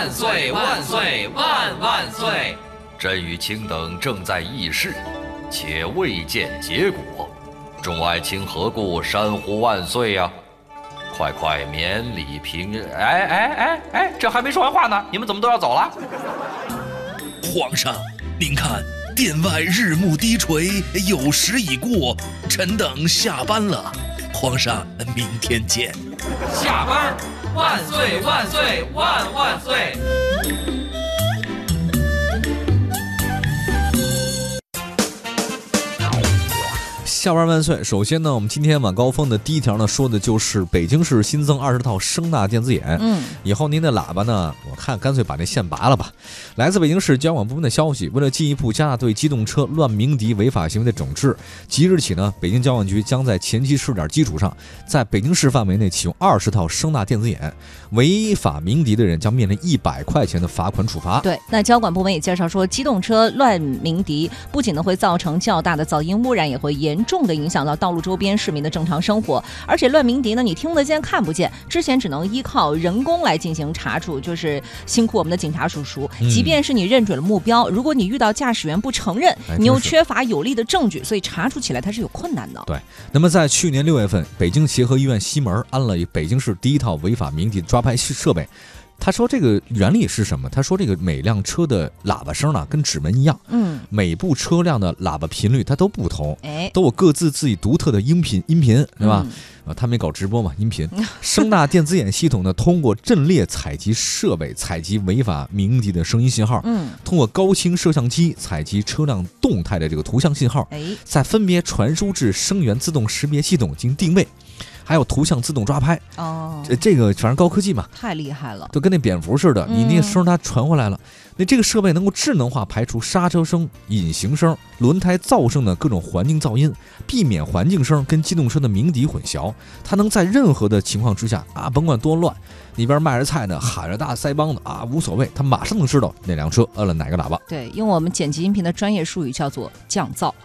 万岁万岁万万岁！朕与卿等正在议事，且未见结果。众爱卿何故山呼万岁呀？快快免礼平。哎哎哎哎，这还没说完话呢，你们怎么都要走了？皇上，您看殿外日暮低垂，酉时已过，臣等下班了。皇上，明天见。下班，万岁万岁万万岁！下班万岁！首先呢，我们今天晚高峰的第一条呢，说的就是北京市新增二十套声纳电子眼。嗯，以后您的喇叭呢，我看干脆把那线拔了吧。来自北京市交管部门的消息，为了进一步加大对机动车乱鸣笛违法行为的整治，即日起呢，北京交管局将在前期试点基础上，在北京市范围内启用二十套声纳电子眼，违法鸣笛的人将面临一百块钱的罚款处罚。对，那交管部门也介绍说，机动车乱鸣笛不仅呢会造成较大的噪音污染，也会严重的影响到道路周边市民的正常生活。而且乱鸣笛呢，你听得见看不见，之前只能依靠人工来进行查处，就是辛苦我们的警察叔叔。嗯即便是你认准了目标，如果你遇到驾驶员不承认哎，你又缺乏有力的证据，所以查处起来它是有困难的。对，那么在去年六月份，北京协和医院西门安了北京市第一套违法鸣笛抓拍设备。他说这个原理是什么？他说这个每辆车的喇叭声呢，跟指纹一样，嗯，每部车辆的喇叭频率它都不同，哎，都有各自自己独特的音频音频，对吧？嗯啊，他没搞直播嘛，音频。声纳电子眼系统呢，通过阵列采集设备采集违法鸣笛的声音信号，嗯，通过高清摄像机采集车辆动态的这个图像信号，哎，再分别传输至声源自动识别系统进行定位，还有图像自动抓拍。哦，这这个反正高科技嘛，太厉害了。就跟那蝙蝠似的，你那嗯声它传回来了，那这个设备能够智能化排除刹车声、隐形声、轮胎噪声的各种环境噪音，避免环境声跟机动车的鸣笛混淆。它能在任何的情况之下啊，甭管多乱，里边卖着菜呢，喊着大腮帮子啊，无所谓，它马上能知道哪辆车摁了哪个喇叭。对，用我们剪辑音频的专业术语叫做降噪。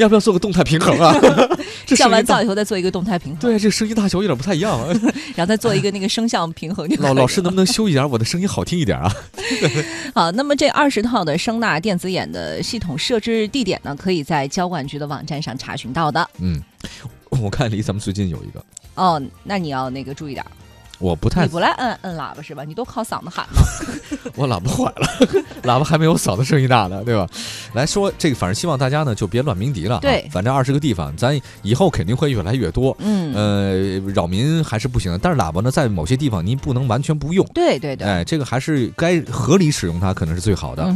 要不要做个动态平衡啊？这降完噪以后再做一个动态平衡，对，这声音大小有点不太一样啊。然后再做一个那个声像平衡老老师能不能修一点我的声音好听一点啊？好，那么这二十套的声纳电子眼的系统设置地点呢，可以在交管局的网站上查询到的。嗯，我看离咱们最近有一个，哦，那你要那个注意点儿，我不太你不来摁摁喇叭是吧？你都靠嗓子喊吗。我喇叭坏了，喇叭还没有嗓子声音大呢，对吧？来说这个，反正希望大家呢就别乱鸣笛了、啊。对反正二十个地方，咱以后肯定会越来越多。嗯，呃，扰民还是不行的，但是喇叭呢，在某些地方您不能完全不用。对对对，哎，这个还是该合理使用它，可能是最好的。